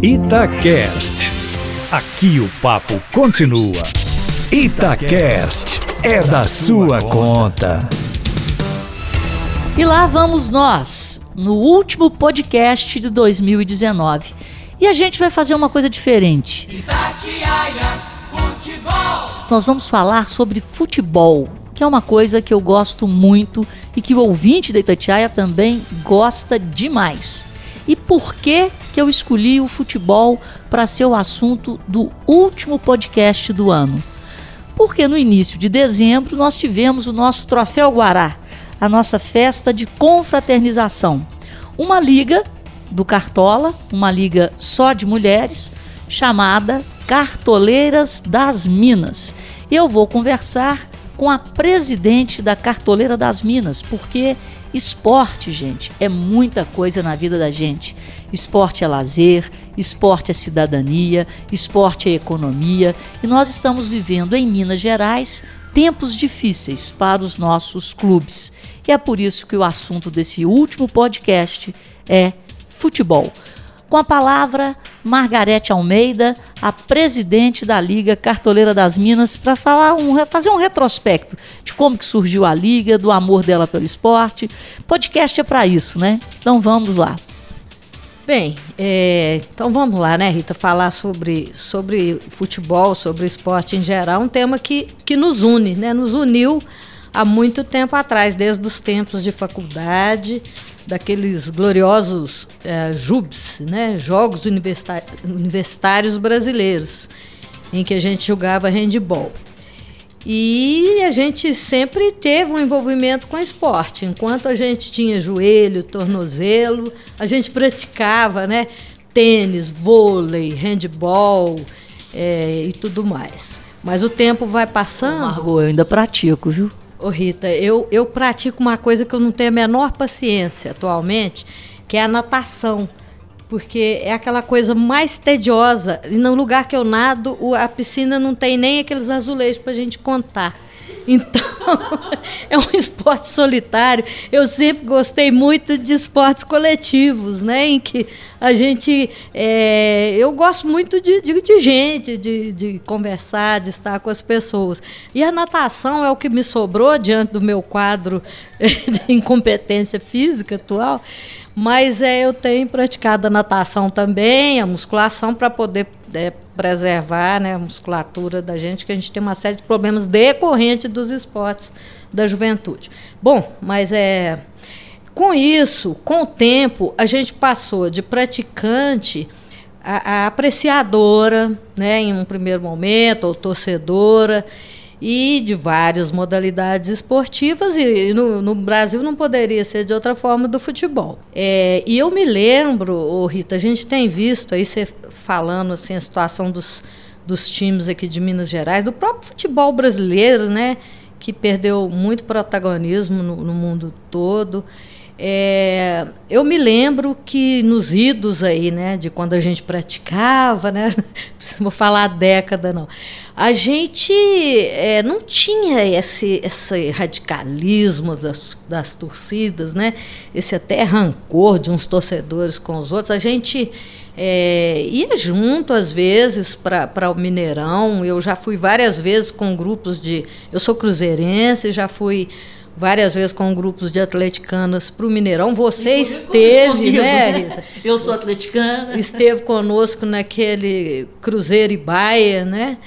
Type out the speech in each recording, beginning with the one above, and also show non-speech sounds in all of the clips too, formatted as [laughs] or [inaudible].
Itacast. Aqui o papo continua. Itacast é da sua conta. E lá vamos nós, no último podcast de 2019. E a gente vai fazer uma coisa diferente. Itatiaia Futebol. Nós vamos falar sobre futebol, que é uma coisa que eu gosto muito e que o ouvinte da Itatiaia também gosta demais. E por que, que eu escolhi o futebol para ser o assunto do último podcast do ano? Porque no início de dezembro nós tivemos o nosso Troféu Guará, a nossa festa de confraternização. Uma liga do Cartola, uma liga só de mulheres, chamada Cartoleiras das Minas. Eu vou conversar com a presidente da Cartoleira das Minas, porque esporte, gente, é muita coisa na vida da gente. Esporte é lazer, esporte é cidadania, esporte é economia, e nós estamos vivendo em Minas Gerais tempos difíceis para os nossos clubes. E é por isso que o assunto desse último podcast é futebol. Com a palavra, Margarete Almeida, a presidente da Liga Cartoleira das Minas, para falar um, fazer um retrospecto de como que surgiu a Liga, do amor dela pelo esporte. Podcast é para isso, né? Então vamos lá. Bem, é, então vamos lá, né, Rita, falar sobre, sobre futebol, sobre esporte em geral, um tema que, que nos une, né, nos uniu há muito tempo atrás, desde os tempos de faculdade, daqueles gloriosos é, JUBs, né, Jogos Universitários Brasileiros, em que a gente jogava handball. E a gente sempre teve um envolvimento com esporte. Enquanto a gente tinha joelho, tornozelo, a gente praticava, né? Tênis, vôlei, handball é, e tudo mais. Mas o tempo vai passando. Margot, eu ainda pratico, viu? Ô Rita, eu, eu pratico uma coisa que eu não tenho a menor paciência atualmente, que é a natação. Porque é aquela coisa mais tediosa. E no lugar que eu nado, a piscina não tem nem aqueles azulejos para a gente contar. Então, [laughs] é um esporte solitário. Eu sempre gostei muito de esportes coletivos, né? Em que a gente. É, eu gosto muito de, de, de gente, de, de, conversar, de estar com as pessoas. E a natação é o que me sobrou diante do meu quadro [laughs] de incompetência física atual. Mas é, eu tenho praticado a natação também, a musculação, para poder é, preservar né, a musculatura da gente, que a gente tem uma série de problemas decorrentes dos esportes da juventude. Bom, mas é. Com isso, com o tempo, a gente passou de praticante a, a apreciadora, né, em um primeiro momento, ou torcedora e de várias modalidades esportivas, e no, no, Brasil não poderia ser de outra forma do futebol. É, e eu me lembro, oh Rita, a gente tem visto aí você falando assim, a situação dos, dos times aqui de Minas Gerais, do próprio futebol brasileiro, né? Que perdeu muito protagonismo no, no mundo todo. É, eu me lembro que nos idos aí, né, de quando a gente praticava, né, [laughs] não vou falar década não, a gente é, não tinha esse, esse radicalismo das, das torcidas, né, esse até rancor de uns torcedores com os outros, a gente é, ia junto às vezes para o Mineirão, eu já fui várias vezes com grupos de, eu sou cruzeirense, já fui várias vezes com grupos de atleticanas para o Mineirão. Você comigo, esteve, comigo, né, Rita? [laughs] Eu sou atleticana. Esteve conosco naquele Cruzeiro e Baia, né?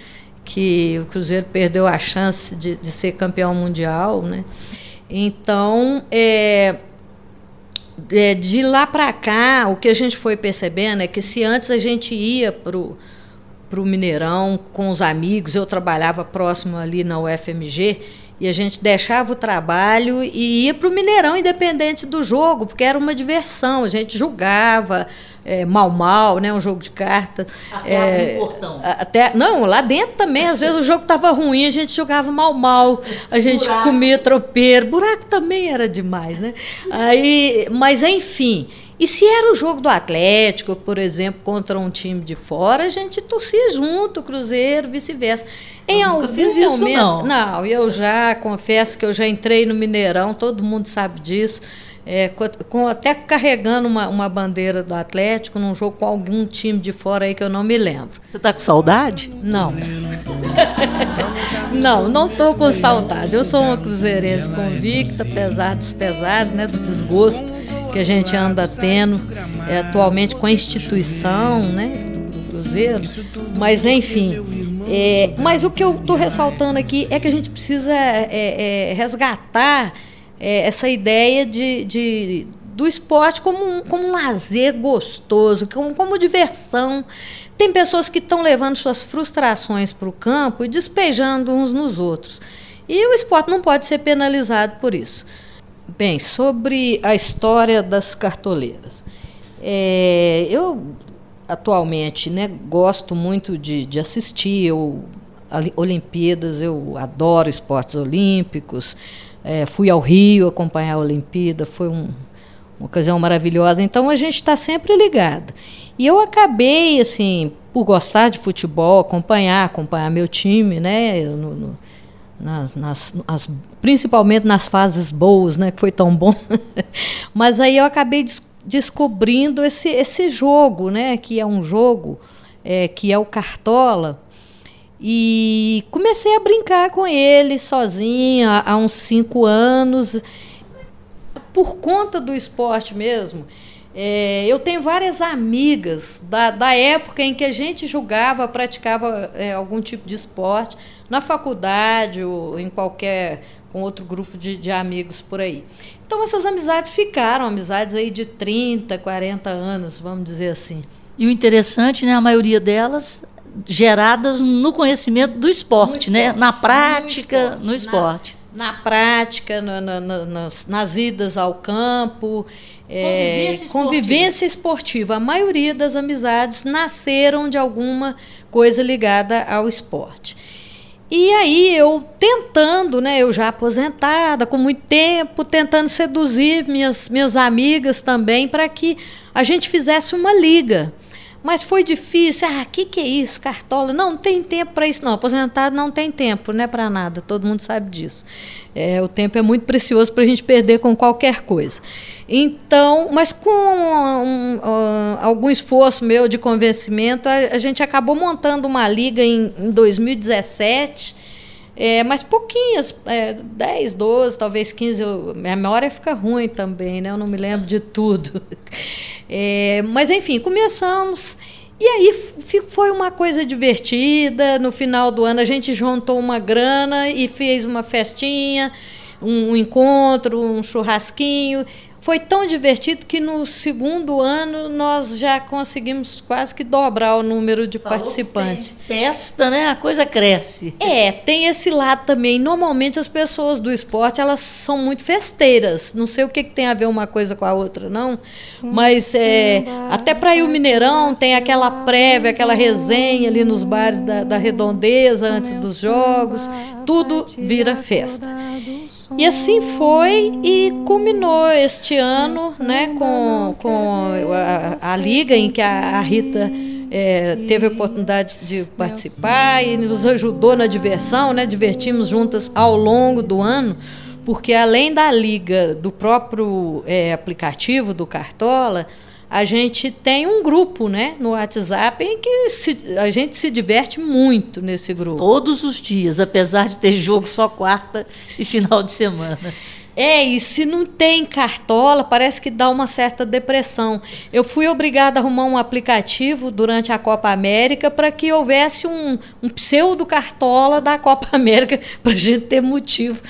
Que o Cruzeiro perdeu a chance de, de ser campeão mundial, né? Então, é, é, de lá para cá, o que a gente foi percebendo é que se antes a gente ia para o Mineirão com os amigos, eu trabalhava próximo ali na UFMG, e a gente deixava o trabalho e ia para o Mineirão, independente do jogo, porque era uma diversão. A gente jogava é, mal mal, né, um jogo de carta. Até é, portão. Até, não, lá dentro também, às vezes o jogo estava ruim, a gente jogava mal mal, a gente buraco. comia tropeiro. Buraco também era demais, né? Aí, mas enfim. E se era o jogo do Atlético, por exemplo, contra um time de fora, a gente torcia junto, Cruzeiro, vice-versa. Em eu algum fiz isso, momento, não. não, eu já confesso que eu já entrei no Mineirão, todo mundo sabe disso. É, com, até carregando uma, uma bandeira do Atlético num jogo com algum time de fora aí que eu não me lembro. Você está com saudade? Não. não, não estou com saudade. Eu sou uma cruzeirense convicta, apesar dos pesares, né, do desgosto que a gente anda tendo é, atualmente com a instituição né, do Cruzeiro. Mas, enfim. É, mas o que eu estou ressaltando aqui é que a gente precisa é, é resgatar é, essa ideia de, de, do esporte como um, como um lazer gostoso, como, como diversão. Tem pessoas que estão levando suas frustrações para o campo e despejando uns nos outros. E o esporte não pode ser penalizado por isso. Bem, sobre a história das cartoleiras. É, eu atualmente né, gosto muito de, de assistir eu, Olimpíadas, eu adoro esportes olímpicos. É, fui ao Rio acompanhar a Olimpíada, foi um, uma ocasião maravilhosa. Então a gente está sempre ligado. E eu acabei, assim, por gostar de futebol, acompanhar, acompanhar meu time, né? No, no, nas, nas, as, principalmente nas fases boas, né, que foi tão bom. [laughs] Mas aí eu acabei des descobrindo esse, esse jogo, né, que é um jogo é, que é o Cartola. E comecei a brincar com ele sozinha há uns cinco anos, por conta do esporte mesmo. É, eu tenho várias amigas da, da época em que a gente jogava, praticava é, algum tipo de esporte na faculdade ou em qualquer com outro grupo de, de amigos por aí. Então essas amizades ficaram, amizades aí de 30, 40 anos, vamos dizer assim. E o interessante, né, a maioria delas geradas no conhecimento do esporte, no né? esporte, na prática, no esporte. No. Na, na prática, na, na, nas, nas, idas ao campo, é, convivência, esportiva. convivência esportiva. A maioria das amizades nasceram de alguma coisa ligada ao esporte. E aí eu tentando, né, eu já aposentada, com muito tempo, tentando seduzir minhas, minhas amigas também para que a gente fizesse uma liga. Mas foi difícil. Ah, o que, que é isso? Cartola? Não, não tem tempo para isso, não. Aposentado não tem tempo, não é para nada. Todo mundo sabe disso. É, o tempo é muito precioso para a gente perder com qualquer coisa. Então, mas com um, um, algum esforço meu de convencimento, a, a, gente acabou montando uma liga em, em 2017. É, mas pouquinhas, é, 10, 12, talvez 15. Eu, minha memória fica ruim também, né? Eu não me lembro de tudo. [laughs] É, mas, enfim, começamos. E aí foi uma coisa divertida. No final do ano, a gente juntou uma grana e fez uma festinha, um encontro, um churrasquinho. Foi tão divertido que no segundo ano nós já conseguimos quase que dobrar o número de Falou participantes. festa, né? A coisa cresce. É, tem esse lado também. Normalmente as pessoas do esporte elas são muito festeiras. Não sei o que, que tem a ver uma coisa com a outra, não. Mas é, até para ir o Mineirão tem aquela prévia, aquela resenha ali nos bares da, da redondeza antes dos jogos. Tudo vira festa. E assim foi e culminou este ano né, com, com a, a liga em que a, a Rita é, teve a oportunidade de participar e nos ajudou na diversão, né? Divertimos juntas ao longo do ano, porque além da liga do próprio é, aplicativo do Cartola, a gente tem um grupo né, no WhatsApp em que se, a gente se diverte muito nesse grupo. Todos os dias, apesar de ter jogo só quarta e final de semana. É, e se não tem cartola, parece que dá uma certa depressão. Eu fui obrigada a arrumar um aplicativo durante a Copa América para que houvesse um, um pseudo-cartola da Copa [laughs] América para a gente ter motivo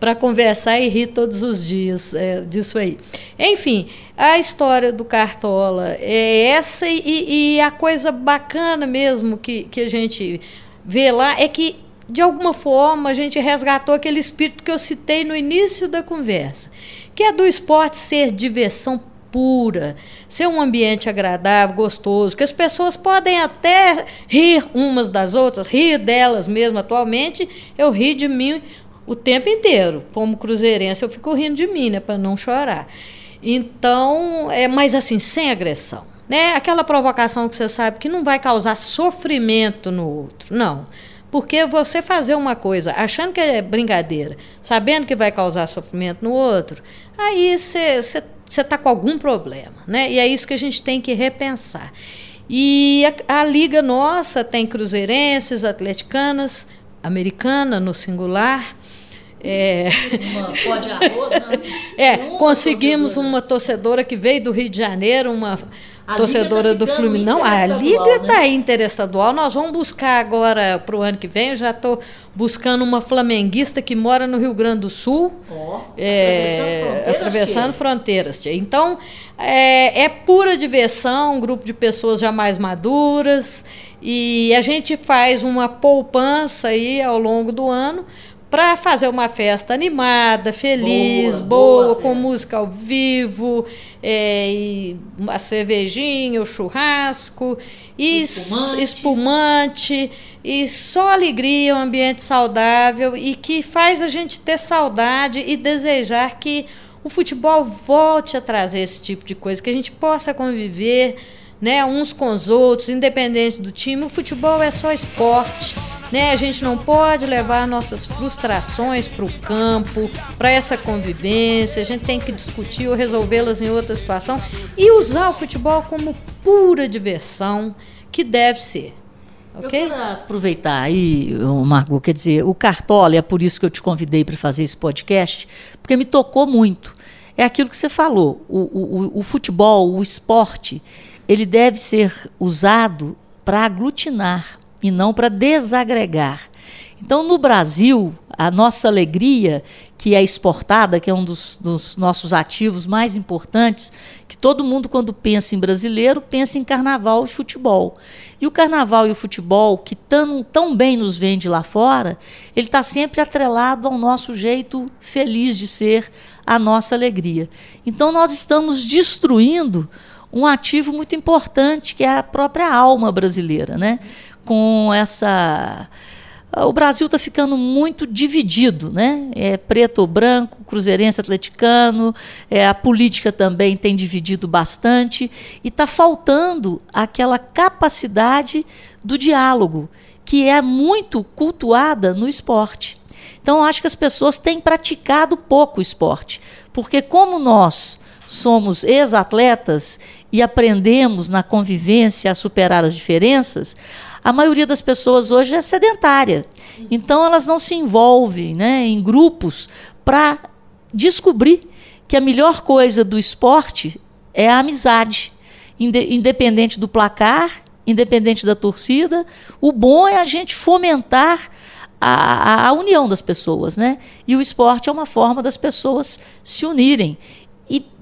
para conversar e rir todos os dias é, disso aí. Enfim, a história do Cartola é essa e, e a coisa bacana mesmo que, que a gente vê lá é que de alguma forma, a gente resgatou aquele espírito que eu citei no início da conversa, que é do esporte ser diversão pura, ser um ambiente agradável, gostoso, que as pessoas podem até rir umas das outras, rir delas mesmo. Atualmente, eu rio de mim o tempo inteiro. Como cruzeirense, eu fico rindo de mim, né, para não chorar. Então, é mais assim, sem agressão. Né? Aquela provocação que você sabe que não vai causar sofrimento no outro. Não Porque você fazer uma coisa achando que é brincadeira, sabendo que vai causar sofrimento no outro, aí você está com algum problema. Né? E é isso que a gente tem que repensar. E a, a liga nossa tem cruzeirenses, atleticanas, americana no singular. É, uma pó de arroz, né? [laughs] é conseguimos torcedora. uma torcedora que veio do Rio de Janeiro, uma a torcedora tá do Fluminense. Não, a Liga está né? interestadual. Nós vamos buscar agora para o ano que vem. Eu já estou buscando uma flamenguista que mora no Rio Grande do Sul. Oh, é, atravessando fronteiras. Então, é, é pura diversão, um grupo de pessoas já mais maduras. E a gente faz uma poupança aí ao longo do ano para fazer uma festa animada, feliz, boa, boa, boa com música ao vivo, é, uma cervejinha, o um churrasco, e espumante. espumante, e só alegria, um ambiente saudável e que faz a gente ter saudade e desejar que o futebol volte a trazer esse tipo de coisa, que a gente possa conviver né, uns com os outros, independente do time. O futebol é só esporte. Né? A gente não pode levar nossas frustrações para o campo, para essa convivência. A gente tem que discutir ou resolvê-las em outra situação e usar o futebol como pura diversão que deve ser. Okay? Eu quero aproveitar aí, Margot, quer dizer, o Cartola, é por isso que eu te convidei para fazer esse podcast, porque me tocou muito. É aquilo que você falou, o, o, o futebol, o esporte, ele deve ser usado para aglutinar, e não para desagregar. Então, no Brasil, a nossa alegria, que é exportada, que é um dos, dos, nossos ativos mais importantes, que todo mundo, quando pensa em brasileiro, pensa em carnaval e futebol. E o carnaval e o futebol, que tão, tão bem nos vende lá fora, ele está sempre atrelado ao nosso jeito feliz de ser, a nossa alegria. Então, nós estamos destruindo um ativo muito importante, que é a própria alma brasileira. Né? Com essa o Brasil está ficando muito dividido, né? É preto ou branco, cruzeirense atleticano, é, a política também tem dividido bastante e está faltando aquela capacidade do diálogo que é muito cultuada no esporte. Então acho que as pessoas têm praticado pouco esporte, porque como nós somos ex-atletas e aprendemos na convivência a superar as diferenças, a maioria das pessoas hoje é sedentária. Então elas não se envolvem né, em grupos para descobrir que a melhor coisa do esporte é a amizade, independente do placar, independente da torcida. O bom é a gente fomentar a, a, união das pessoas, né? E o esporte é uma forma das pessoas se unirem.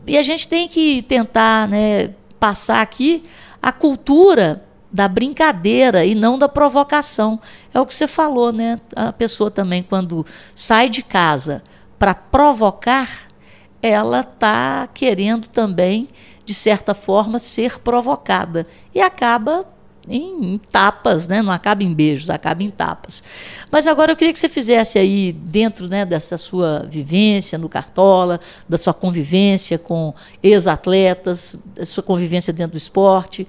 E, a gente tem que tentar né, passar aqui a cultura da brincadeira e não da provocação. É o que você falou, né? A pessoa também, quando sai de casa para provocar, ela está querendo também, de certa forma, ser provocada. E acaba em tapas, né? não acaba em beijos, acaba em tapas. Mas agora eu queria que você fizesse aí, dentro né, dessa sua vivência no Cartola, da sua convivência com ex-atletas, da sua convivência dentro do esporte,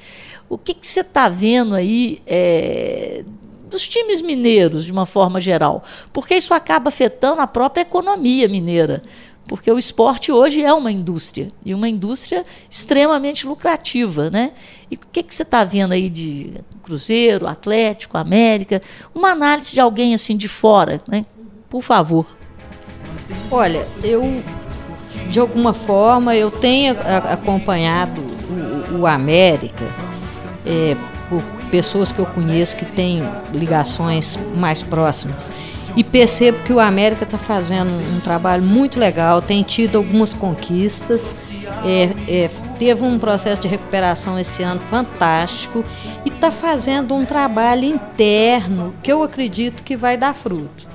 o que, que você está vendo aí é, dos times mineiros, de uma forma geral? Porque isso acaba afetando a própria economia mineira porque o esporte hoje é uma indústria e uma indústria extremamente lucrativa, né? E o que, que você está vendo aí de Cruzeiro, Atlético, América? Uma análise de alguém assim de fora, né? Por favor. Olha, eu de alguma forma eu tenho acompanhado o, o América é, por pessoas que eu conheço que têm ligações mais próximas e percebo que o América está fazendo um trabalho muito legal, tem tido algumas conquistas, é, é, teve um processo de recuperação esse ano fantástico e está fazendo um trabalho interno que eu acredito que vai dar fruto.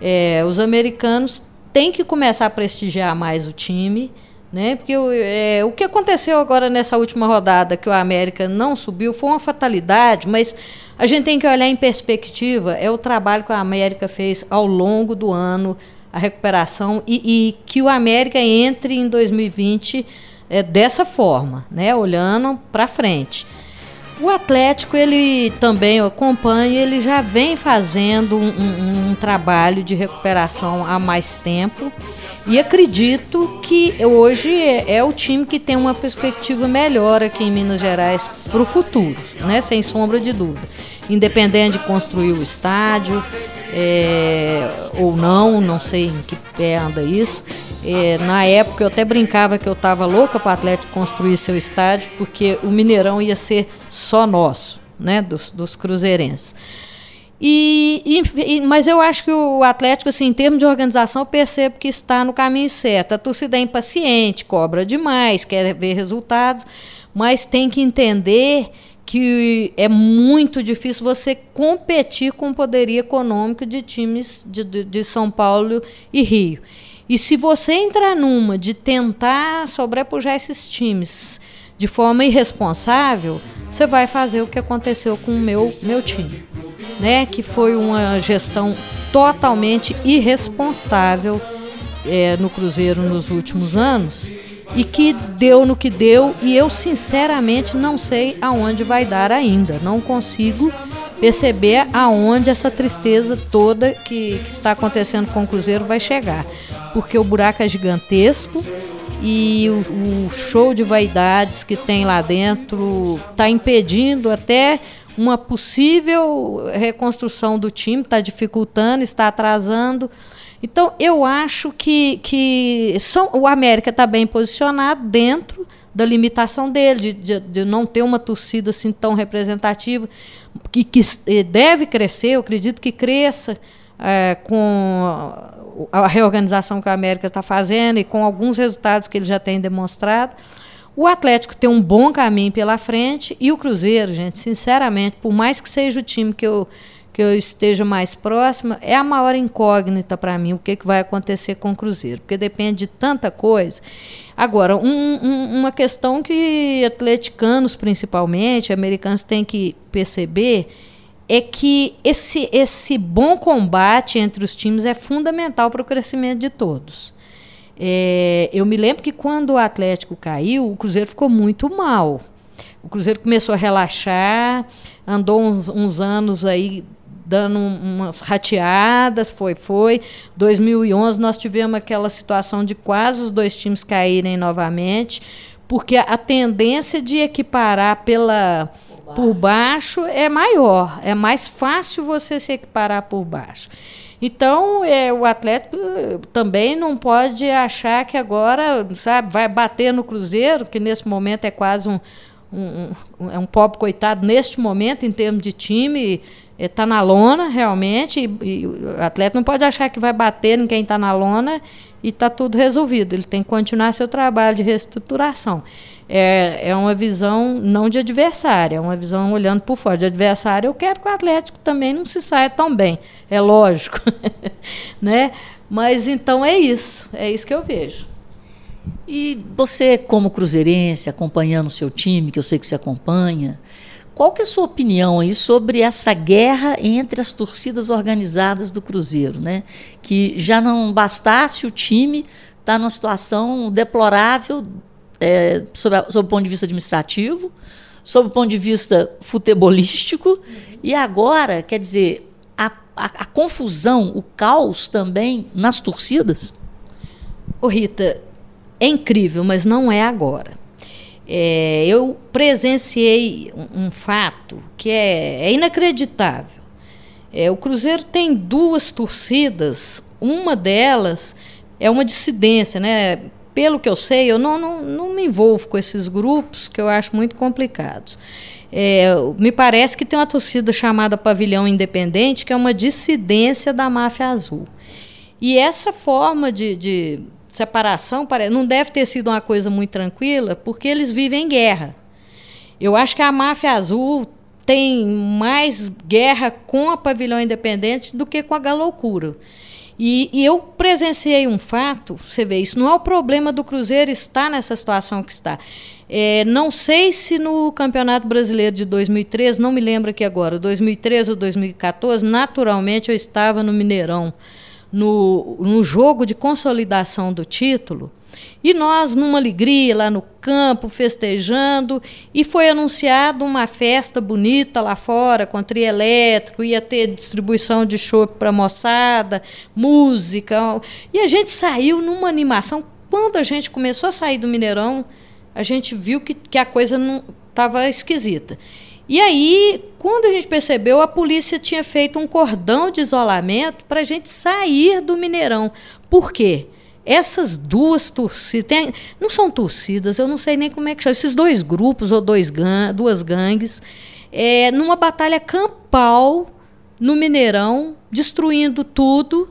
É, os americanos têm que começar a prestigiar mais o time. Né? Porque é, o que aconteceu agora nessa última rodada, que o América não subiu, foi uma fatalidade, mas a gente tem que olhar em perspectiva, é o trabalho que a América fez ao longo do ano, a recuperação, e, e que o América entre em 2020 é, dessa forma, né? olhando para frente. O Atlético, ele também, eu acompanho, ele já vem fazendo um, um, um, trabalho de recuperação há mais tempo. E acredito que hoje é, é, o time que tem uma perspectiva melhor aqui em Minas Gerais para o futuro, né? sem sombra de dúvida. Independente de construir o estádio, é, ou não, não sei em que pé anda isso. É, na época eu até brincava que eu estava louca para o Atlético construir seu estádio, porque o Mineirão ia ser só nosso, né, dos, dos cruzeirenses. E, e, mas eu acho que o Atlético, assim, em termos de organização, eu percebo que está no caminho certo. A torcida é impaciente, cobra demais, quer ver resultados, mas tem que entender que é muito difícil você competir com o poderio econômico de times de, de, de, São Paulo e Rio. E se você entrar numa de tentar sobrepujar esses times de forma irresponsável, você vai fazer o que aconteceu com o meu, meu time, né? que foi uma gestão totalmente irresponsável é, no Cruzeiro nos últimos anos e que deu no que deu e eu sinceramente não sei aonde vai dar ainda. Não consigo perceber aonde essa tristeza toda que, que está acontecendo com o Cruzeiro vai chegar, porque o buraco é gigantesco e o, o show de vaidades que tem lá dentro está impedindo até uma possível reconstrução do time, está dificultando, está atrasando. Então, eu acho que, que são, o América está bem posicionado dentro da limitação dele, de, de, de, não ter uma torcida assim tão representativa, que, que deve crescer, eu acredito que cresça é, com a reorganização que a América está fazendo e com alguns resultados que ele já tem demonstrado. O Atlético tem um bom caminho pela frente e o Cruzeiro, gente, sinceramente, por mais que seja o time que eu que eu esteja mais próxima, é a maior incógnita para mim o que, que vai acontecer com o Cruzeiro, porque depende de tanta coisa. Agora, um, um, uma questão que atleticanos, principalmente, americanos, têm que perceber é que esse, esse bom combate entre os times é fundamental para o crescimento de todos. É, eu me lembro que quando o Atlético caiu, o Cruzeiro ficou muito mal. O Cruzeiro começou a relaxar, andou uns, uns anos aí dando umas rateadas, foi, foi. 2011 nós tivemos aquela situação de quase os dois times caírem novamente, porque a, tendência de equiparar pela por baixo. por baixo é maior, é mais fácil você se equiparar por baixo. Então, é, o Atlético eh, também não pode achar que agora, sabe, vai bater no Cruzeiro, que nesse momento é quase um, um, um, é um pobre coitado neste momento em termos de time está na lona realmente e, e, o atleta não pode achar que vai bater em quem está na lona e está tudo resolvido. Ele tem que continuar seu trabalho de reestruturação. É, é uma visão não de adversário, é uma visão olhando por fora. De adversário, eu quero que o Atlético também não se saia tão bem, é lógico. [laughs] né? Mas então é isso, é isso que eu vejo. E você, como cruzeirense, acompanhando o seu time, que eu sei que você acompanha, qual que é a sua opinião aí sobre essa guerra entre as torcidas organizadas do Cruzeiro, né? Que já não bastasse o time estar tá numa situação deplorável é, sob, o ponto de vista administrativo, sob o ponto de vista futebolístico, uhum. e agora, quer dizer, a, a, a, confusão, o caos também nas torcidas? Ô Rita, é incrível, mas não é agora. É, eu presenciei um, fato que é, é inacreditável. É, o Cruzeiro tem duas torcidas, uma delas é uma dissidência, né? Pelo que eu sei, eu não, não, não me envolvo com esses grupos que eu acho muito complicados. É, me parece que tem uma torcida chamada Pavilhão Independente, que é uma dissidência da máfia azul. E essa forma de, de separação não deve ter sido uma coisa muito tranquila, porque eles vivem em guerra. Eu acho que a máfia azul tem mais guerra com a pavilhão independente do que com a galoucura. E, e, eu presenciei um fato, você vê, isso não é o problema do Cruzeiro estar nessa situação que está. É, não sei se no Campeonato Brasileiro de 2013, não me lembro aqui agora, 2013 ou 2014, naturalmente eu estava no Mineirão no, no jogo de consolidação do título E nós, numa alegria lá no campo, festejando, e foi anunciado uma festa bonita lá fora, com trio elétrico, ia ter distribuição de chopp para moçada, música. E a gente saiu numa animação. Quando a gente começou a sair do Mineirão, a gente viu que, que a coisa não estava esquisita. E aí, quando a gente percebeu, a polícia tinha feito um cordão de isolamento para a gente sair do Mineirão. Por quê? Essas duas torcidas, tem, não são torcidas, eu não sei nem como é que chama, esses dois grupos ou dois gang, duas gangues, é, numa batalha campal no Mineirão, destruindo tudo.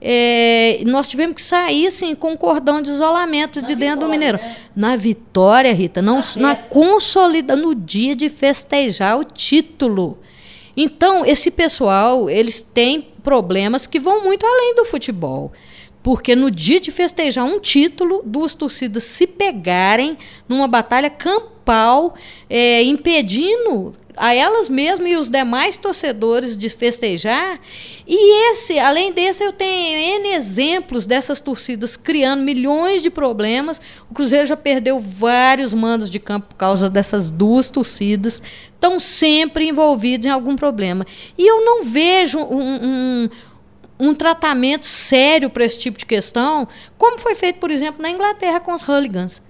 É, nós tivemos que sair assim, com um cordão de isolamento na de dentro vitória, do Mineirão. Né? Na vitória, Rita, não, na, na consolida, no dia de festejar o título. Então, esse pessoal, eles têm problemas que vão muito além do futebol. Porque no dia de festejar um título, duas torcidas se pegarem numa batalha campal, é, impedindo a elas mesmas e os demais torcedores de festejar. E esse, além desse, eu tenho N exemplos dessas torcidas criando milhões de problemas. O Cruzeiro já perdeu vários mandos de campo por causa dessas duas torcidas. Estão sempre envolvidos em algum problema. E eu não vejo um, um um tratamento sério para esse tipo de questão, como foi feito, por exemplo, na Inglaterra com os hooligans.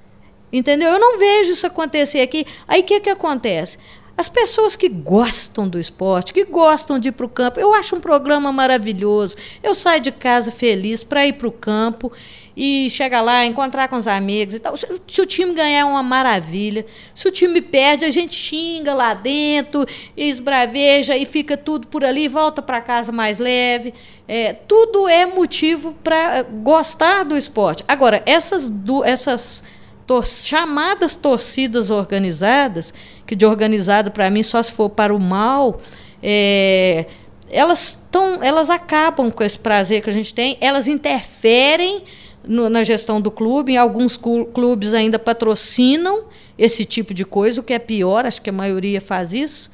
Entendeu? Eu não vejo isso acontecer aqui. Aí o que, que acontece? As pessoas que gostam do esporte, que gostam de ir para o campo, eu acho um programa maravilhoso. Eu saio de casa feliz para ir para o campo e chegar lá, encontrar com os amigos e tal. Se o time ganhar é uma maravilha. Se o time perde, a gente xinga lá dentro, esbraveja e fica tudo por ali, volta para casa mais leve. É, tudo é motivo para gostar do esporte. Agora, essas, do, essas tor chamadas torcidas organizadas, que de organizado para mim só se for para o mal, é, elas, tão, elas acabam com esse prazer que a gente tem, elas interferem no, na gestão do clube, em alguns clubes ainda patrocinam esse tipo de coisa, o que é pior, acho que a maioria faz isso.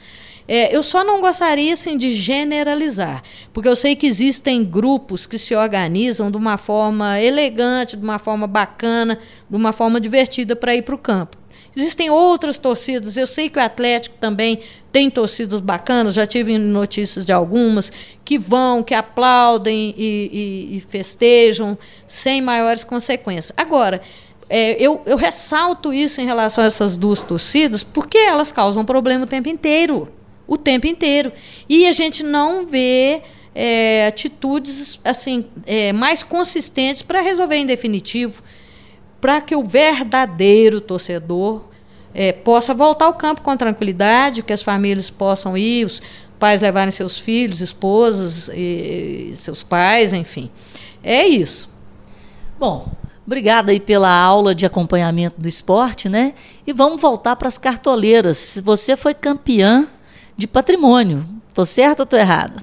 É, eu só não gostaria assim, de generalizar, porque eu sei que existem grupos que se organizam de uma forma elegante, de uma forma bacana, de uma forma divertida para ir para o campo. Existem outras torcidas, eu sei que o Atlético também tem torcidas bacanas, já tive notícias de algumas, que vão, que aplaudem e, e, e festejam sem maiores consequências. Agora, é, eu, eu ressalto isso em relação a essas duas torcidas, porque elas causam problema o tempo inteiro o tempo inteiro. E a gente não vê é, atitudes assim é, mais consistentes para resolver em definitivo, para que o verdadeiro torcedor é, possa voltar ao campo com tranquilidade, que as famílias possam ir, os pais levarem seus filhos, esposas, e, e seus pais, enfim. É isso. Bom, Obrigada aí pela aula de acompanhamento do esporte, né? E vamos voltar para as cartoleiras. Você foi campeã de patrimônio. Estou certo ou estou errado?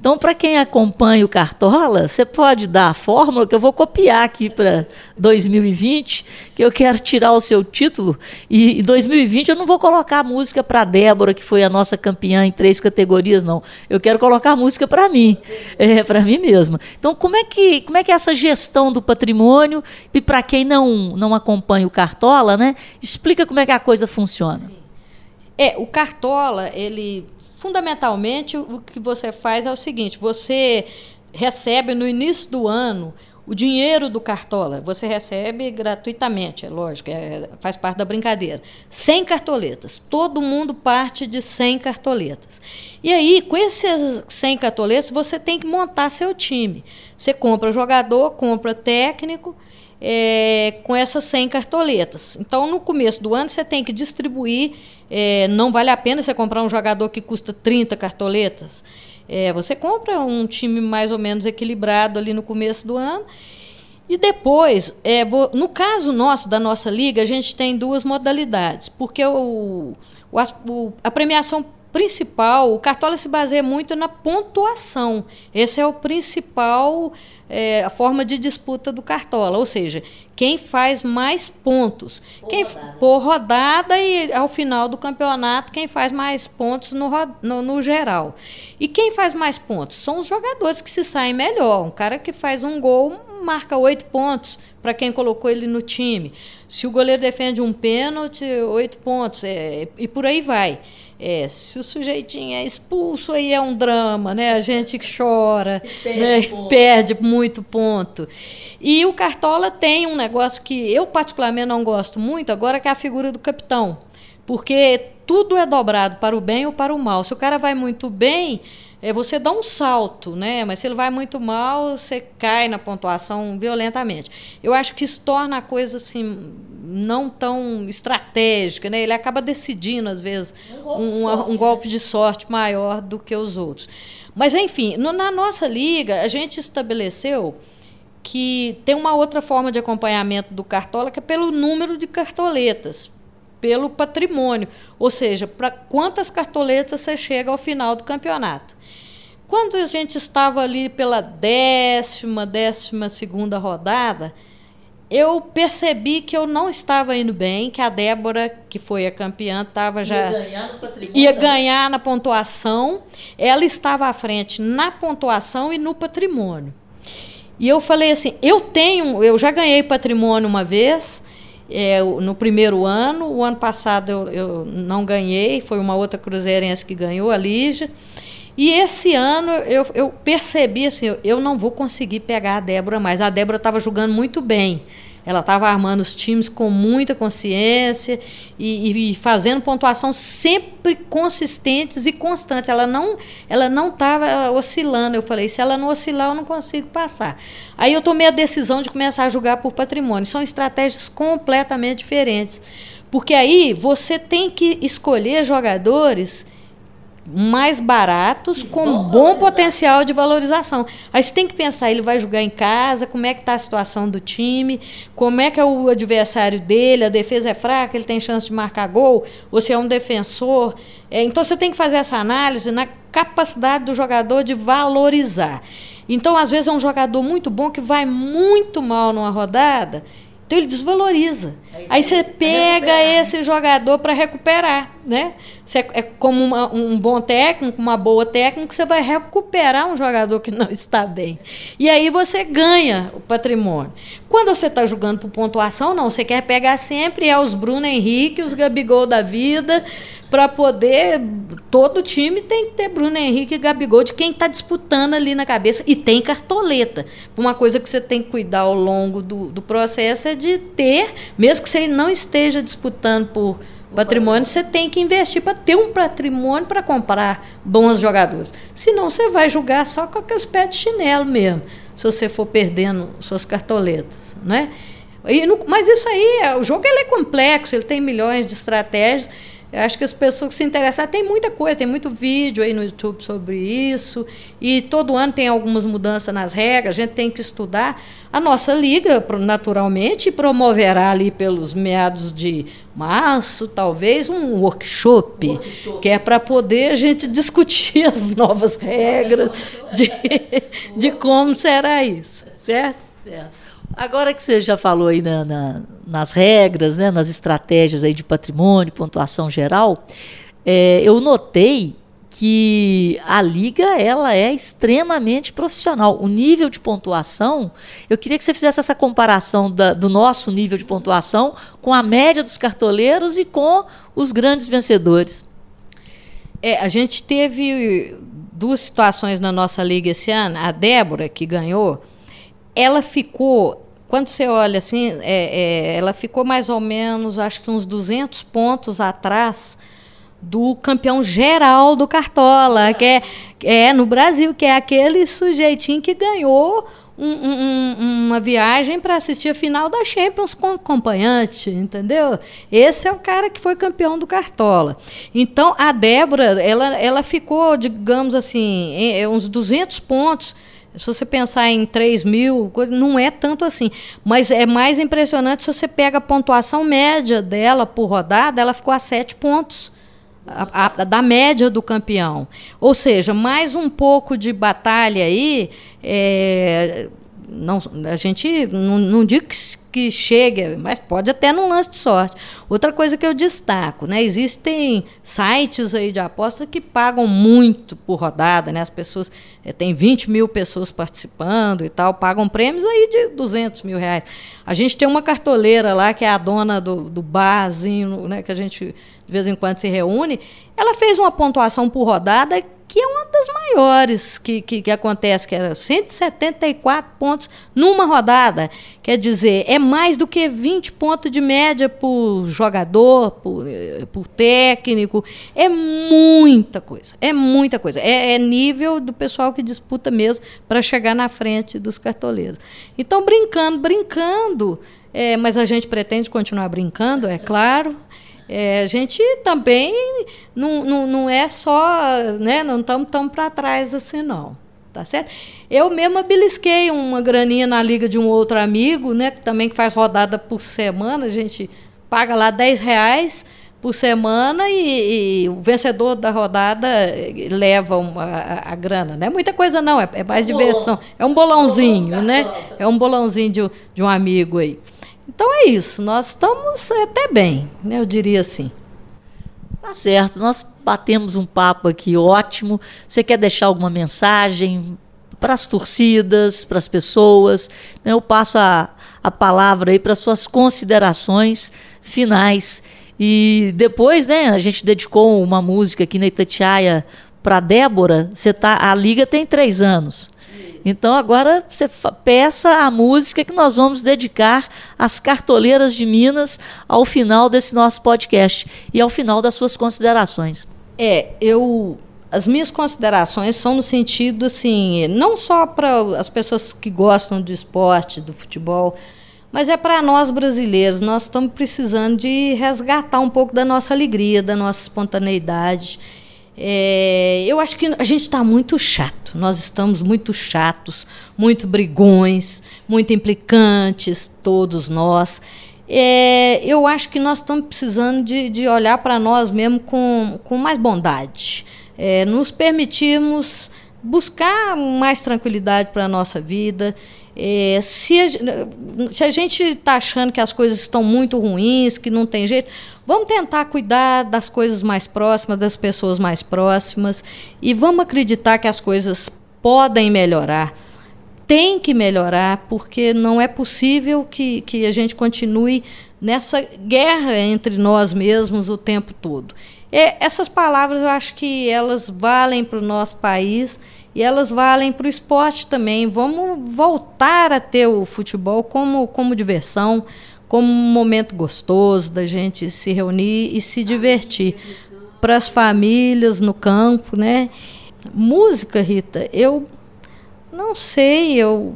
Então, para quem acompanha o Cartola, você pode dar a fórmula que eu vou copiar aqui para 2020, que eu quero tirar o seu título. E em 2020 eu não vou colocar música para Débora, que foi a nossa campeã em três categorias, não. Eu quero colocar música para mim, é, para mim mesma. Então, como é que como é que é essa gestão do patrimônio e para quem não não acompanha o Cartola, né? Explica como é que a coisa funciona. Sim. É, o Cartola, ele fundamentalmente o que você faz é o seguinte: você recebe no início do ano o dinheiro do Cartola. Você recebe gratuitamente, é lógico, é, faz parte da brincadeira. 100 cartoletas. Todo mundo parte de 100 cartoletas. E aí, com esses 100 cartoletas, você tem que montar seu time. Você compra jogador, compra técnico. É, com essas 100 cartoletas. Então, no começo do ano, você tem que distribuir é, não vale a pena você comprar um jogador que custa 30 cartoletas. É, você compra um time mais ou menos equilibrado ali no começo do ano. E depois, é, vou, no caso nosso, da nossa liga, a gente tem duas modalidades. Porque o, o, a premiação principal, o Cartola se baseia muito na pontuação. Esse é o principal é, a forma de disputa do Cartola, ou seja, quem faz mais pontos. Por quem rodada. por rodada e ao final do campeonato, quem faz mais pontos no, no, no, geral. E quem faz mais pontos? São os jogadores que se saem melhor. Um cara que faz um gol marca oito pontos para quem colocou ele no time. Se o goleiro defende um pênalti, oito pontos. É, e por aí vai. É, se o sujeitinho é expulso, aí é um drama, né? A gente chora, perde, né? perde muito ponto. E o Cartola tem um negócio que eu particularmente não gosto muito, agora que é a figura do capitão. Porque tudo é dobrado para o bem ou para o mal. Se o cara vai muito bem, é, você dá um salto, né? Mas se ele vai muito mal, você cai na pontuação violentamente. Eu acho que isso torna a coisa assim não tão estratégica, né? Ele acaba decidindo às vezes um golpe, um, um, um golpe de sorte maior do que os outros. Mas enfim, no, na nossa liga a gente estabeleceu que tem uma outra forma de acompanhamento do cartola que é pelo número de cartoletas, pelo patrimônio, ou seja, para quantas cartoletas você chega ao final do campeonato. Quando a gente estava ali pela décima, décima segunda rodada, eu percebi que eu não estava indo bem, que a Débora, que foi a campeã, estava já ia ganhar, ia ganhar na pontuação. Ela estava à frente na pontuação e no patrimônio. E eu falei assim, eu tenho, eu já ganhei patrimônio uma vez, é, no primeiro ano. O ano passado eu, eu não ganhei, foi uma outra cruzeirense que ganhou, a Lígia. E esse ano eu, eu percebi assim, eu, não vou conseguir pegar a Débora mais. A Débora estava jogando muito bem. Ela estava armando os times com muita consciência e, e, fazendo pontuação sempre consistentes e constantes. Ela não ela não estava oscilando. Eu falei, se ela não oscilar, eu não consigo passar. Aí eu tomei a decisão de começar a jogar por patrimônio. São estratégias completamente diferentes. Porque aí você tem que escolher jogadores mais baratos com bom potencial de valorização. Aí você tem que pensar, ele vai jogar em casa, como é que está a situação do time, como é que é o adversário dele, a defesa é fraca, ele tem chance de marcar gol, ou se é um defensor. É, então você tem que fazer essa análise na capacidade do jogador de valorizar. Então, às vezes, é um jogador muito bom que vai muito mal numa rodada então ele desvaloriza. Aí você pega esse jogador para recuperar, né? Você é, é como uma, um bom técnico, uma boa técnica, você vai recuperar um jogador que não [laughs] está bem. E aí você ganha o patrimônio. Quando você está jogando por pontuação, não, você quer pegar sempre é os Bruno Henrique, os Gabigol da vida, para poder. Todo time tem que ter Bruno Henrique e Gabigol de quem está disputando ali na cabeça. E tem cartoleta. Uma coisa que você tem que cuidar ao longo do, do processo é de ter, mesmo que você não esteja disputando por patrimônio, você tem que investir para ter um patrimônio para comprar bons jogadores. Senão você vai jogar só com aqueles pés de chinelo mesmo, se você for perdendo suas cartoletas. Né? E, mas isso aí, o jogo ele é complexo, ele tem milhões de estratégias. Eu acho que as pessoas que se interessam, tem muita coisa, tem muito vídeo aí no YouTube sobre isso, e todo ano tem algumas mudanças nas regras, a gente tem que estudar. A nossa liga, naturalmente, promoverá ali pelos meados de março, talvez, um workshop, workshop. que é para poder a gente [laughs] discutir as novas regras de, de como será isso, certo? Certo. Agora que você já falou aí na, na, nas regras, né, nas estratégias aí de patrimônio, pontuação geral, é, eu notei que a liga ela é extremamente profissional. O nível de pontuação, eu queria que você fizesse essa comparação da, do nosso nível de pontuação com a média dos cartoleiros e com os grandes vencedores. É, a gente teve duas situações na nossa liga esse ano. A Débora, que ganhou, ela ficou, quando você olha assim, é, é, ela ficou mais ou menos, acho que uns 200 pontos atrás do campeão geral do Cartola, que é, é no Brasil, que é aquele sujeitinho que ganhou um, um, uma viagem para assistir a final da Champions com acompanhante, entendeu? Esse é o cara que foi campeão do Cartola. Então, a Débora, ela, ela ficou, digamos assim, em, em uns 200 pontos se você pensar em 3 mil, coisa, não é tanto assim. Mas é mais impressionante se você pega a pontuação média dela por rodada, ela ficou a 7 pontos. A, a, da média do campeão. Ou seja, mais um pouco de batalha aí. É, não, a gente não, não que, que chegue, mas pode até num lance de sorte. Outra coisa que eu destaco, né? Existem sites aí de aposta que pagam muito por rodada, né? As pessoas é, tem 20 mil pessoas participando e tal, pagam prêmios aí de 200 mil reais. A gente tem uma cartoleira lá que é a dona do, do barzinho, né? Que a gente de vez em quando se reúne. Ela fez uma pontuação por rodada que é uma das maiores que, que, que, acontece, que era 174 pontos numa rodada. Quer dizer, é mais do que 20 pontos de média por jogador, por, eh, por técnico. É muita coisa. É muita coisa. É, é nível do pessoal que disputa mesmo para chegar na frente dos cartoleiros. Então, brincando, brincando. É, mas a gente pretende continuar brincando, é claro. É, a gente também não, não, não é só, né, não estamos tão para trás assim, não. Tá certo? Eu mesma belisquei uma graninha na liga de um outro amigo, né, que também que faz rodada por semana, a gente paga lá 10 reais por semana e, e, o vencedor da rodada leva uma, a, a, grana. Não é muita coisa, não, é, é mais diversão. É um bolãozinho, né? É um bolãozinho de, de um amigo aí. Então é isso, nós estamos até bem, né, eu diria assim. Tá certo, nós batemos um papo aqui ótimo. Você quer deixar alguma mensagem para as torcidas, para as pessoas? Né, eu passo a, a palavra aí para suas considerações finais. E depois, né, a gente dedicou uma música aqui na Itatiaia para Débora. Você tá, a liga tem três anos. Então agora você peça a música que nós vamos dedicar às cartoleiras de Minas ao final desse nosso podcast e ao final das suas considerações. É, eu as minhas considerações são no sentido assim, não só para as pessoas que gostam do esporte, do futebol, mas é para nós brasileiros. Nós estamos precisando de resgatar um pouco da nossa alegria, da nossa espontaneidade. É, eu acho que a gente está muito chato. Nós estamos muito chatos, muito brigões, muito implicantes, todos nós. É, eu acho que nós estamos precisando de, de olhar para nós mesmo com, com mais bondade. É, nos permitirmos buscar mais tranquilidade para a nossa vida. É, se, a, se a gente está achando que as coisas estão muito ruins, que não tem jeito, Vamos tentar cuidar das coisas mais próximas, das pessoas mais próximas e vamos acreditar que as coisas podem melhorar. Tem que melhorar, porque não é possível que, que a gente continue nessa guerra entre nós mesmos o tempo todo. E essas palavras eu acho que elas valem para o nosso país e elas valem para o esporte também. Vamos voltar a ter o futebol como, como diversão, como um momento gostoso da gente se reunir e se divertir. Para as famílias no campo, né? Música, Rita, eu não sei, eu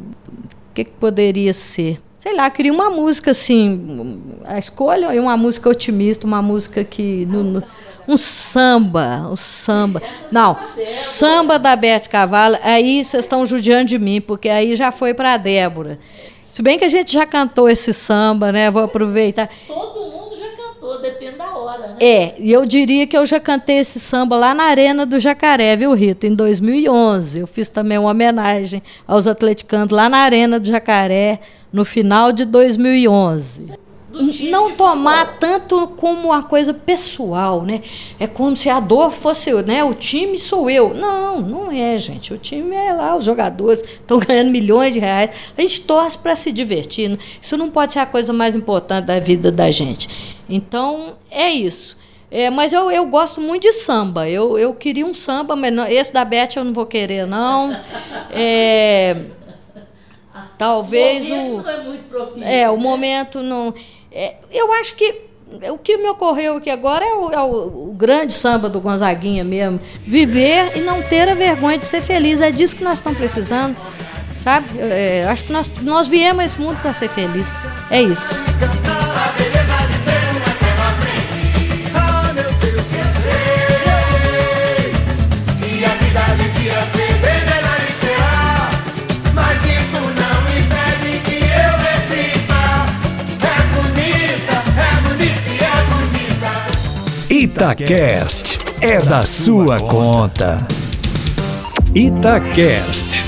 o que, que poderia ser? Sei lá, queria uma música assim, a escolha é uma música otimista, uma música que no, no, um samba, um samba. Não, samba da Bete Cavalo, aí vocês estão judiando de mim, porque aí já foi para a Débora. Se bem que a gente já cantou esse samba, né? Vou aproveitar. Todo mundo já cantou, depende da hora, né? É, e eu diria que eu já cantei esse samba lá na Arena do Jacaré, viu, Rita? Em 2011. Eu fiz também uma homenagem aos atleticanos lá na Arena do Jacaré, no final de 2011 não tomar tanto como uma coisa pessoal, né? É como se a dor fosse, né? O time sou eu. Não, não é, gente. O time é lá, os jogadores estão [laughs] ganhando milhões de reais. A gente torce para se divertir. Isso não pode ser a coisa mais importante da vida da gente. Então, é isso. É, mas eu, eu gosto muito de samba. Eu, eu queria um samba, mas não, esse da Beth eu não vou querer, não. [laughs] É, talvez o. Momento o, não é muito propício. É, o né? momento não. É, eu acho que o que me ocorreu aqui agora é o, é o, o, grande samba do Gonzaguinha mesmo. Viver e não ter a vergonha de ser feliz. É disso que nós estamos precisando. Sabe? É, acho que nós, nós viemos a esse mundo para ser feliz. É isso. Itacast é da sua conta. Itacast.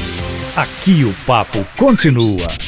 Aqui o papo continua.